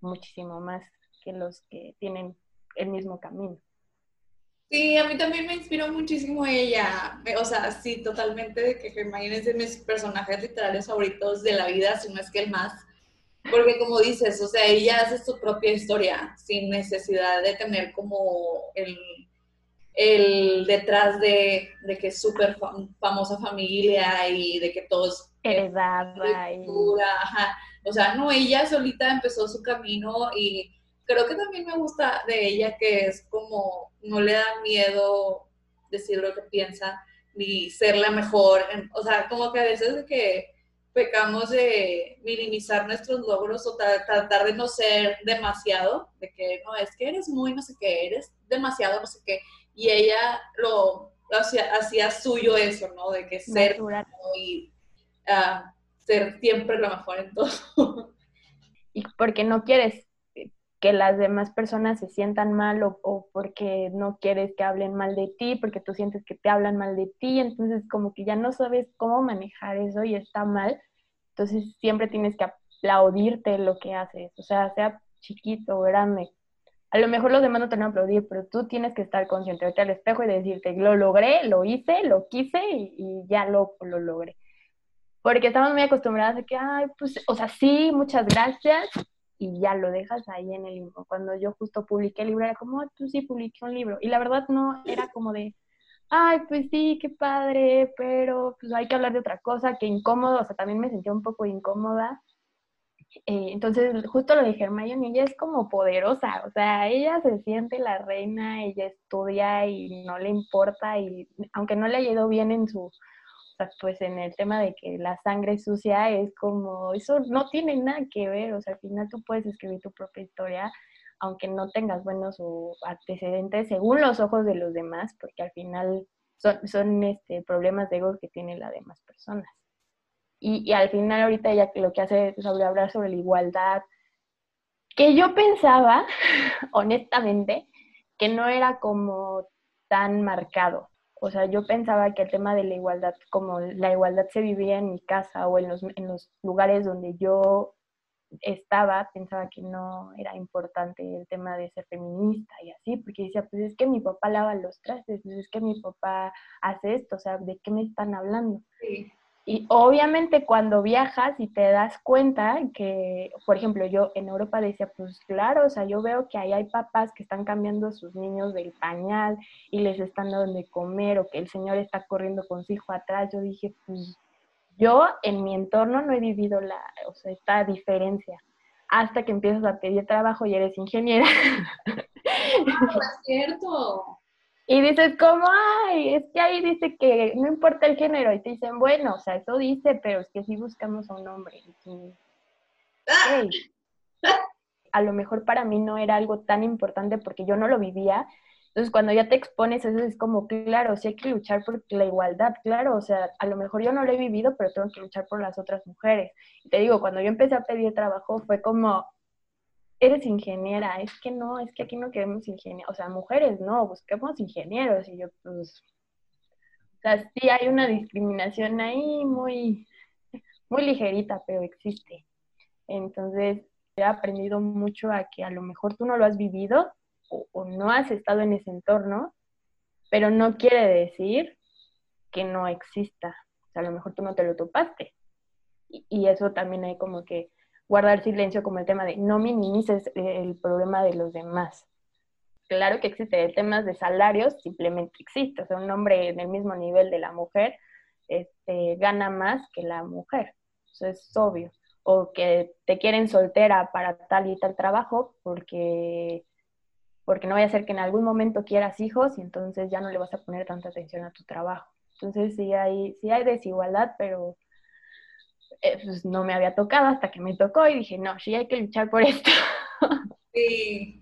muchísimo más que los que tienen el mismo camino. Sí, a mí también me inspiró muchísimo ella. O sea, sí, totalmente de que Hermione es de mis personajes literarios favoritos de la vida, si no es que el más. Porque como dices, o sea, ella hace su propia historia sin necesidad de tener como el, el detrás de, de que es súper famosa familia y de que todos... Heredada. Y... O sea, no, ella solita empezó su camino y creo que también me gusta de ella que es como no le da miedo decir lo que piensa ni ser la mejor. O sea, como que a veces de que pecamos de minimizar nuestros logros o tratar de no ser demasiado, de que no, es que eres muy no sé qué, eres demasiado no sé qué. Y ella lo, hacía, suyo eso, ¿no? De que ser y uh, ser siempre lo mejor en todo. y porque no quieres que las demás personas se sientan mal o, porque no quieres que hablen mal de ti, porque tú sientes que te hablan mal de ti, entonces como que ya no sabes cómo manejar eso y está mal, entonces siempre tienes que aplaudirte lo que haces, o sea, sea chiquito o grande. A lo mejor los demás no te van a aplaudir, pero tú tienes que estar consciente, verte al espejo y decirte, lo logré, lo hice, lo quise y, ya lo, lo logré. Porque estamos muy acostumbradas a que, ay, pues, o sea, sí, muchas gracias, y ya lo dejas ahí en el limbo. Cuando yo justo publiqué el libro, era como, tú sí publiqué un libro. Y la verdad no era como de, ay, pues sí, qué padre, pero pues hay que hablar de otra cosa, que incómodo, o sea, también me sentía un poco incómoda. Eh, entonces, justo lo dije, Hermione, ella es como poderosa, o sea, ella se siente la reina, ella estudia y no le importa, y aunque no le haya ido bien en su, pues en el tema de que la sangre sucia es como, eso no tiene nada que ver, o sea, al final tú puedes escribir tu propia historia, aunque no tengas buenos antecedentes según los ojos de los demás, porque al final son, son este, problemas de ego que tienen las demás personas. Y, al final ahorita ella lo que hace es hablar sobre la igualdad, que yo pensaba, honestamente, que no era como tan marcado. O sea, yo pensaba que el tema de la igualdad, como la igualdad se vivía en mi casa o en los, en los lugares donde yo estaba, pensaba que no era importante el tema de ser feminista y así, porque decía, pues es que mi papá lava los trastes, pues es que mi papá hace esto, o sea, ¿de qué me están hablando? Y obviamente cuando viajas y te das cuenta que, por ejemplo, yo en Europa decía, pues claro, o sea, yo veo que ahí hay papás que están cambiando a sus niños del pañal y les están dando de comer o que el señor está corriendo con su hijo atrás. Yo dije, pues yo en mi entorno no he vivido la, o sea, esta diferencia hasta que empiezas a pedir trabajo y eres ingeniera. No, es cierto. Y dices, como, ay, es que ahí dice que no importa el género. Y te dicen, bueno, o sea, eso dice, pero es que si buscamos a un hombre. A lo mejor para mí no era algo tan importante porque yo no lo vivía, entonces, cuando ya te expones, eso es como, claro, sí hay que luchar por la igualdad, claro, o sea, a lo mejor yo no lo he vivido, pero tengo que luchar por las otras mujeres. Y te digo, cuando yo empecé a pedir trabajo, fue como, eres ingeniera, es que no, es que aquí no queremos ingenieros, o sea, mujeres no, busquemos ingenieros. Y yo, pues, o sea, sí hay una discriminación ahí muy, muy ligerita, pero existe. Entonces, he aprendido mucho a que a lo mejor tú no lo has vivido, o, no has estado en ese entorno, pero no quiere decir que no exista. O sea, a lo mejor tú no te lo topaste. Y, eso también hay como que guardar silencio como el tema de no minimices el problema de los demás. Claro que existe el tema de salarios, simplemente existe. O sea, un hombre en el mismo nivel de la mujer este, gana más que la mujer. Eso es obvio. O que te quieren soltera para tal y tal trabajo porque porque no vaya a ser que en algún momento quieras hijos y entonces ya no le vas a poner tanta atención a tu trabajo. Entonces sí hay, sí hay desigualdad, pero eh, pues no me había tocado hasta que me tocó y dije, no, sí hay que luchar por esto. Sí.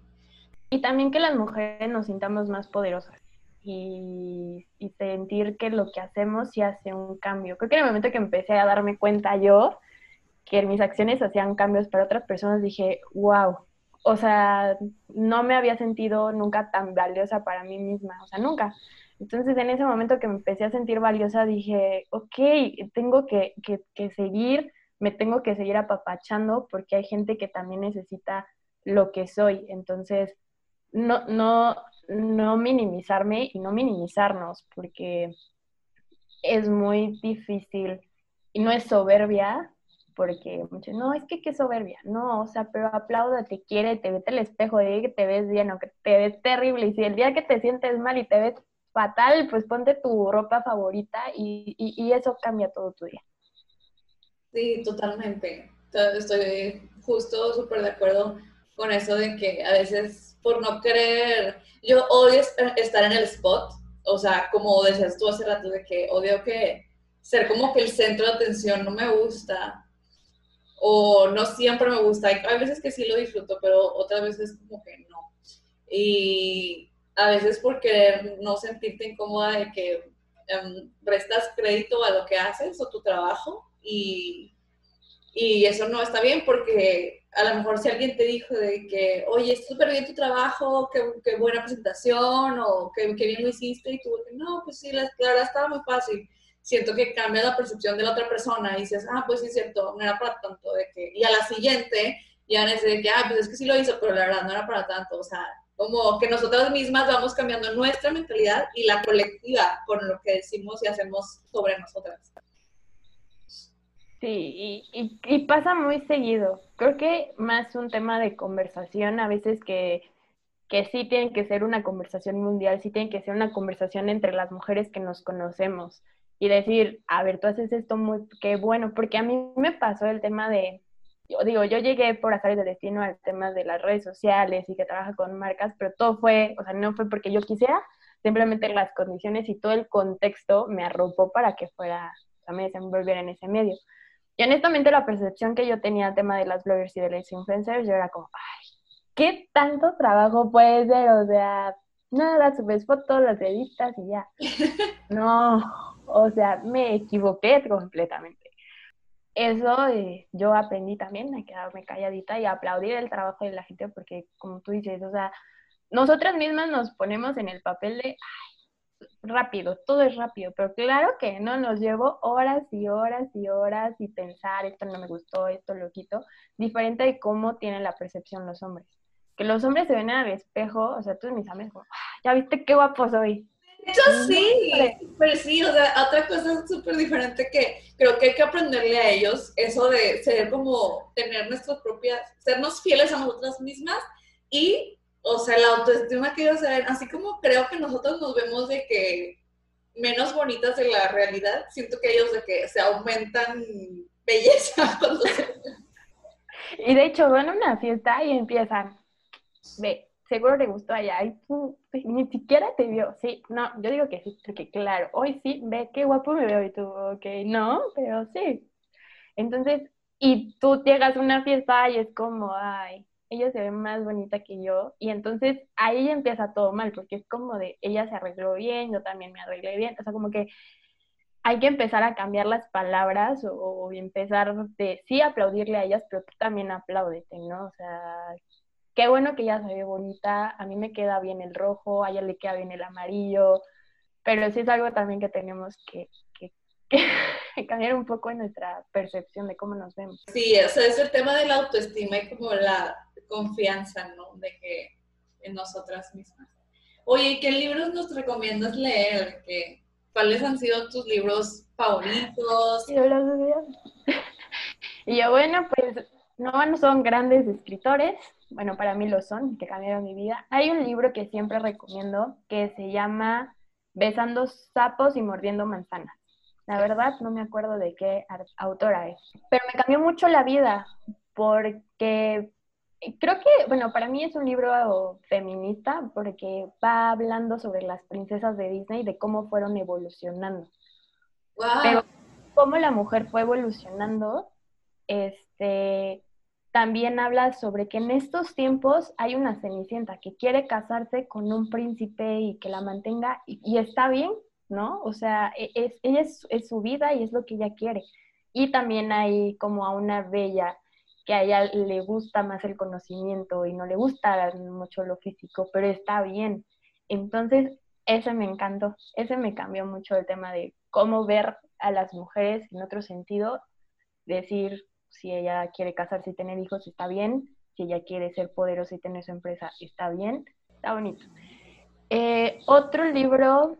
Y también que las mujeres nos sintamos más poderosas y, y sentir que lo que hacemos sí hace un cambio. Creo que en el momento que empecé a darme cuenta yo que mis acciones hacían cambios para otras personas, dije, wow, o sea, no me había sentido nunca tan valiosa para mí misma, o sea, nunca. Entonces, en ese momento que me empecé a sentir valiosa, dije, ok, tengo que, que, seguir, me tengo que seguir apapachando porque hay gente que también necesita lo que soy. Entonces, no, no, no minimizarme y no minimizarnos porque es muy difícil y no es soberbia, porque no, es que qué soberbia, no, o sea, pero aplauda, te quiere, te vete al espejo, de que te ves bien o que te ves terrible, y si el día que te sientes mal y te ves fatal, pues ponte tu ropa favorita y, y, eso cambia todo tu día. Sí, totalmente. Estoy justo súper de acuerdo con eso de que a veces por no querer, yo odio estar en el spot, o sea, como decías tú hace rato, de que odio que ser como que el centro de atención no me gusta o no siempre me gusta. Hay, veces que sí lo disfruto, pero otras veces como que no. Y a veces por querer no sentirte incómoda de que em, restas crédito a lo que haces o tu trabajo y, y eso no está bien porque a lo mejor si alguien te dijo de que, oye, es súper bien tu trabajo, qué, qué, buena presentación o qué, qué, bien lo hiciste y tú, no, pues sí, la, la verdad estaba muy fácil siento que cambia la percepción de la otra persona y dices, ah, pues sí cierto, no era para tanto, de que, y a la siguiente ya es de que, ah, pues es que sí lo hizo, pero la verdad no era para tanto, o sea, como que nosotras mismas vamos cambiando nuestra mentalidad y la colectiva con lo que decimos y hacemos sobre nosotras. Sí, y, pasa muy seguido. Creo que más un tema de conversación a veces que que sí tiene que ser una conversación mundial, sí tiene que ser una conversación entre las mujeres que nos conocemos y decir, a ver, tú haces esto muy, qué bueno, porque a mí me pasó el tema de, yo digo, yo llegué por azares de destino al tema de las redes sociales y que trabaja con marcas, pero todo fue, o sea, no fue porque yo quisiera, simplemente las condiciones y todo el contexto me arropó para que fuera, o sea, me desenvolviera en ese medio. Y honestamente la percepción que yo tenía al tema de las bloggers y de las influencers, yo era como, ay, ¿qué tanto trabajo puede ser? O sea, nada, subes fotos, las editas y ya. No, o sea, me equivoqué completamente. Eso eh, yo aprendí también a quedarme calladita y aplaudir el trabajo de la gente porque, como tú dices, o sea, nosotras mismas nos ponemos en el papel de, rápido, todo es rápido, pero claro que no, nos llevo horas y horas y horas y pensar, esto no me gustó, esto lo quito, diferente de cómo tienen la percepción los hombres. Que los hombres se ven al espejo, o sea, todos mis amigos, ya viste qué guapo soy, hecho, sí, pero sí, o sea, otra cosa súper diferente que creo que hay que aprenderle a ellos, eso de ser como, tener nuestras propias, sernos fieles a nosotras mismas y, o sea, la autoestima que ellos se ven, así como creo que nosotros nos vemos de que menos bonitas de la realidad, siento que ellos de que se aumentan belleza cuando se... Y de hecho van a una fiesta y empiezan, ve, seguro le gustó allá y tú ni siquiera te vio. Sí, no, yo digo que sí, porque claro, hoy sí, ve qué guapo me veo y tú, ok, no, pero sí. Entonces, y tú llegas a una fiesta y es como, ay, ella se ve más bonita que yo y entonces ahí empieza todo mal porque es como de ella se arregló bien, yo también me arreglé bien, o sea, como que hay que empezar a cambiar las palabras o, o empezar de sí aplaudirle a ellas, pero tú también apláudete, ¿no? O sea, qué bueno que ella se ve bonita, a mí me queda bien el rojo, a ella le queda bien el amarillo, pero sí es algo también que tenemos que, cambiar un poco en nuestra percepción de cómo nos vemos. Sí, o sea, es el tema de la autoestima y como la confianza, ¿no? De que en nosotras mismas. Oye, ¿qué libros nos recomiendas leer? ¿Qué, ¿Cuáles han sido tus libros favoritos? Y yo, bueno, pues no son grandes escritores, bueno, para mí lo son, que cambiaron mi vida. Hay un libro que siempre recomiendo que se llama Besando sapos y mordiendo manzanas. La verdad no me acuerdo de qué autora es, pero me cambió mucho la vida porque creo que, bueno, para mí es un libro feminista porque va hablando sobre las princesas de Disney, de cómo fueron evolucionando. Pero cómo la mujer fue evolucionando, este, también habla sobre que en estos tiempos hay una cenicienta que quiere casarse con un príncipe y que la mantenga y, está bien, ¿no? O sea, e, es, ella es, su vida y es lo que ella quiere. Y también hay como a una bella que a ella le gusta más el conocimiento y no le gusta mucho lo físico, pero está bien. Entonces, ese me encantó, ese me cambió mucho el tema de cómo ver a las mujeres en otro sentido, decir, si ella quiere casarse y tener hijos, está bien. Si ella quiere ser poderosa y tener su empresa, está bien. Está bonito. Eh, otro libro,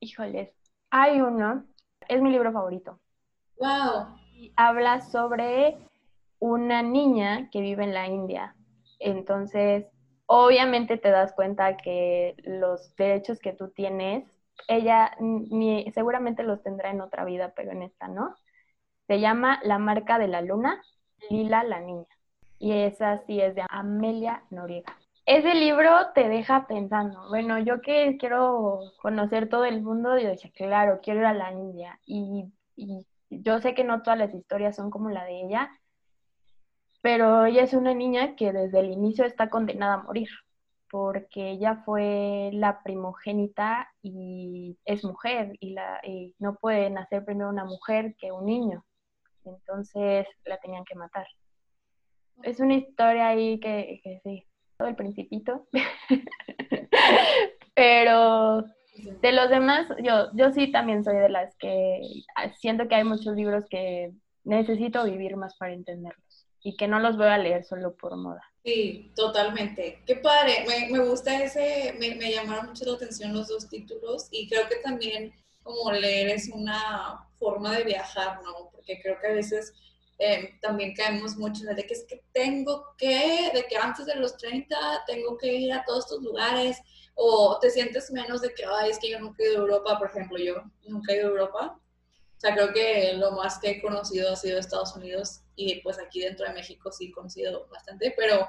híjoles, hay uno, es mi libro favorito. Wow. habla sobre una niña que vive en la India. Entonces, obviamente te das cuenta que los derechos que tú tienes, ella ni, seguramente los tendrá en otra vida, pero en esta no. Se llama La marca de la luna, Lila la niña. Y esa sí es de Amelia Noriega. Ese libro te deja pensando, bueno, yo que quiero conocer todo el mundo, yo decía, claro, quiero ir a la India. Y, y yo sé que no todas las historias son como la de ella, pero ella es una niña que desde el inicio está condenada a morir, porque ella fue la primogénita y es mujer, y, la, y no puede nacer primero una mujer que un niño entonces la tenían que matar. Es una historia ahí que, que sí, todo el principito, pero de los demás, yo, yo sí también soy de las que siento que hay muchos libros que necesito vivir más para entenderlos y que no los voy a leer solo por moda. Sí, totalmente. Qué padre, me, me gusta ese, me, me llamaron mucho la atención los dos títulos y creo que también como leer es una forma de viajar, ¿no? Porque creo que a veces eh, también caemos mucho en el de que es que tengo que, de que antes de los 30 tengo que ir a todos estos lugares, o te sientes menos de que, ay, es que yo nunca he ido a Europa, por ejemplo, yo nunca he ido a Europa. O sea, creo que lo más que he conocido ha sido Estados Unidos y pues aquí dentro de México sí he conocido bastante, pero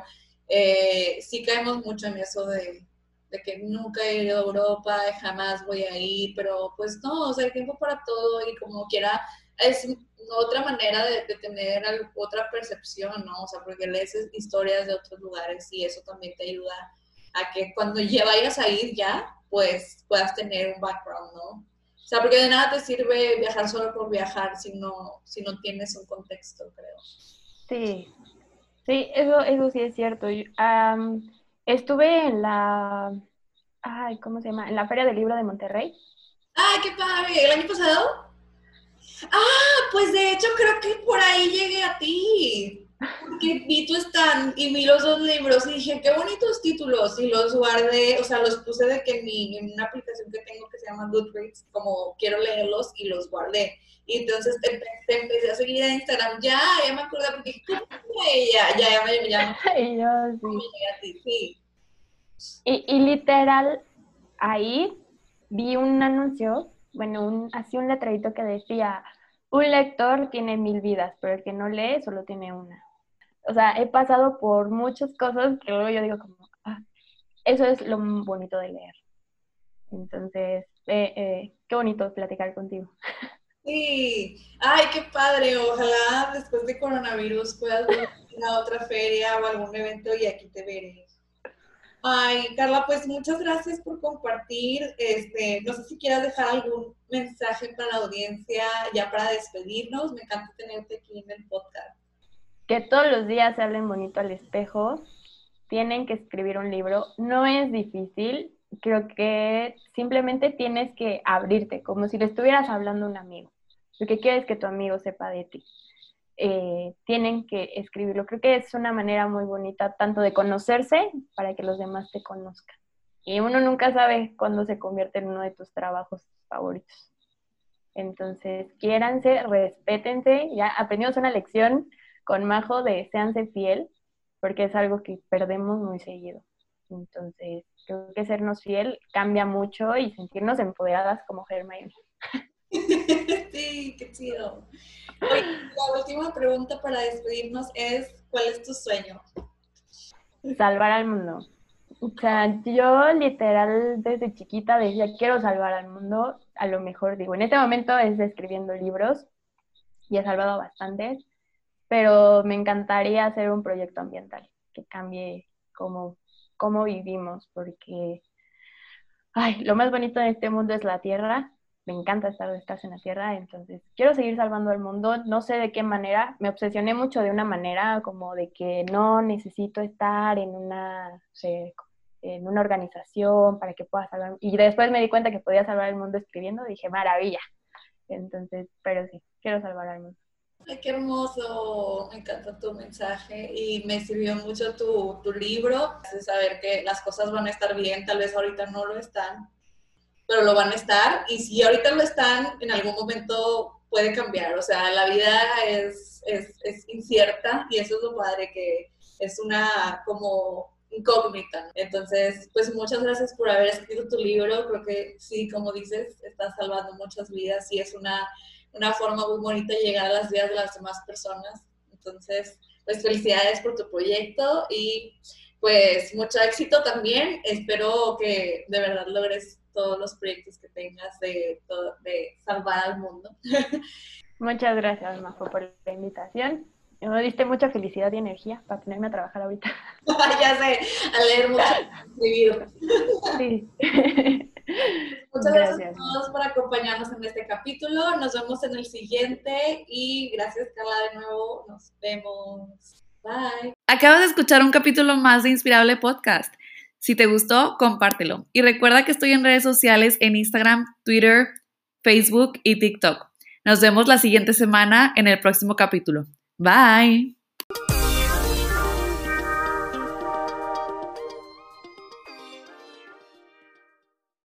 eh, sí caemos mucho en eso de, de, que nunca he ido a Europa, jamás voy a ir, pero pues no, o sea, hay tiempo para todo y como quiera es otra manera de, tener otra percepción, ¿no? O sea, porque lees historias de otros lugares y eso también te ayuda a que cuando ya vayas a ir ya, pues puedas tener un background, ¿no? O sea, porque de nada te sirve viajar solo por viajar si no, si no tienes un contexto, creo. Sí, sí, eso, eso sí es cierto. Estuve en la, ay, ¿cómo se llama? En la Feria del Libro de Monterrey. ¡Ay, qué padre! ¿El año pasado? Ah, pues de hecho creo que por ahí llegué a ti. Porque vi tu stand y vi los dos libros y dije, qué bonitos títulos. Y los guardé, o sea, los puse de que en, mi, en una aplicación que tengo que se llama Goodreads, como quiero leerlos y los guardé. Y entonces te, empecé a seguir en Instagram. Ya, ya me acuerdo porque ¿cómo ella? Ya, ya me ya, y yo sí. sí. Y, literal, ahí vi un anuncio bueno, un, así un letradito que decía, un lector tiene mil vidas, pero el que no lee solo tiene una. O sea, he pasado por muchas cosas que luego yo digo como, ah, eso es lo bonito de leer. Entonces, eh, eh, qué bonito platicar contigo. Sí, ay, qué padre. Ojalá después de coronavirus puedas ir a otra feria o algún evento y aquí te veré. Ay, Carla, pues muchas gracias por compartir. Este, no sé si quieras dejar algún mensaje para la audiencia ya para despedirnos. Me encanta tenerte aquí en el podcast. Que todos los días se hablen bonito al espejo. Tienen que escribir un libro. No es difícil. Creo que simplemente tienes que abrirte, como si le estuvieras hablando a un amigo. Lo que quieres que tu amigo sepa de ti. Eh, tienen que escribirlo. Creo que es una manera muy bonita tanto de conocerse para que los demás te conozcan. Y uno nunca sabe cuándo se convierte en uno de tus trabajos favoritos. Entonces, quiéranse, respétense. Ya aprendimos una lección con Majo de séanse fiel, porque es algo que perdemos muy seguido. Entonces, creo que sernos fiel cambia mucho y sentirnos empoderadas como Hermione. sí, qué chido. la última pregunta para despedirnos es, ¿cuál es tu sueño? Salvar al mundo. O sea, yo literal desde chiquita decía, quiero salvar al mundo, a lo mejor digo, en este momento es escribiendo libros y he salvado bastantes, pero me encantaría hacer un proyecto ambiental que cambie cómo, cómo vivimos, porque ay, lo más bonito de este mundo es la tierra me encanta estar estás en la Tierra, entonces quiero seguir salvando al mundo, no sé de qué manera, me obsesioné mucho de una manera como de que no necesito estar en una, en una organización para que pueda salvar, y después me di cuenta que podía salvar el mundo escribiendo, dije, maravilla, entonces, pero sí, quiero salvar al mundo. Ay, qué hermoso, me encanta tu mensaje y me sirvió mucho tu, tu libro, de saber que las cosas van a estar bien, tal vez ahorita no lo están, pero lo van a estar y si ahorita lo están, en algún momento puede cambiar, o sea, la vida es, es, es incierta y eso es lo padre que es una como incógnita. Entonces, pues muchas gracias por haber escrito tu libro. Creo que sí, como dices, estás salvando muchas vidas y es una, una forma muy bonita de llegar a las vidas de las demás personas. Entonces, pues felicidades por tu proyecto y pues mucho éxito también. Espero que de verdad logres todos los proyectos que tengas de, de salvar al mundo. Muchas gracias, Majo, por la invitación. Me diste mucha felicidad y energía para ponerme a trabajar ahorita. ya sé, a leer mucho. Sí. Muchas gracias. a todos por acompañarnos en este capítulo. Nos vemos en el siguiente y gracias, Carla, de nuevo. Nos vemos. Bye. Acabas de escuchar un capítulo más de Inspirable Podcast. Si te gustó, compártelo. Y recuerda que estoy en redes sociales en Instagram, Twitter, Facebook y TikTok. Nos vemos la siguiente semana en el próximo capítulo. Bye.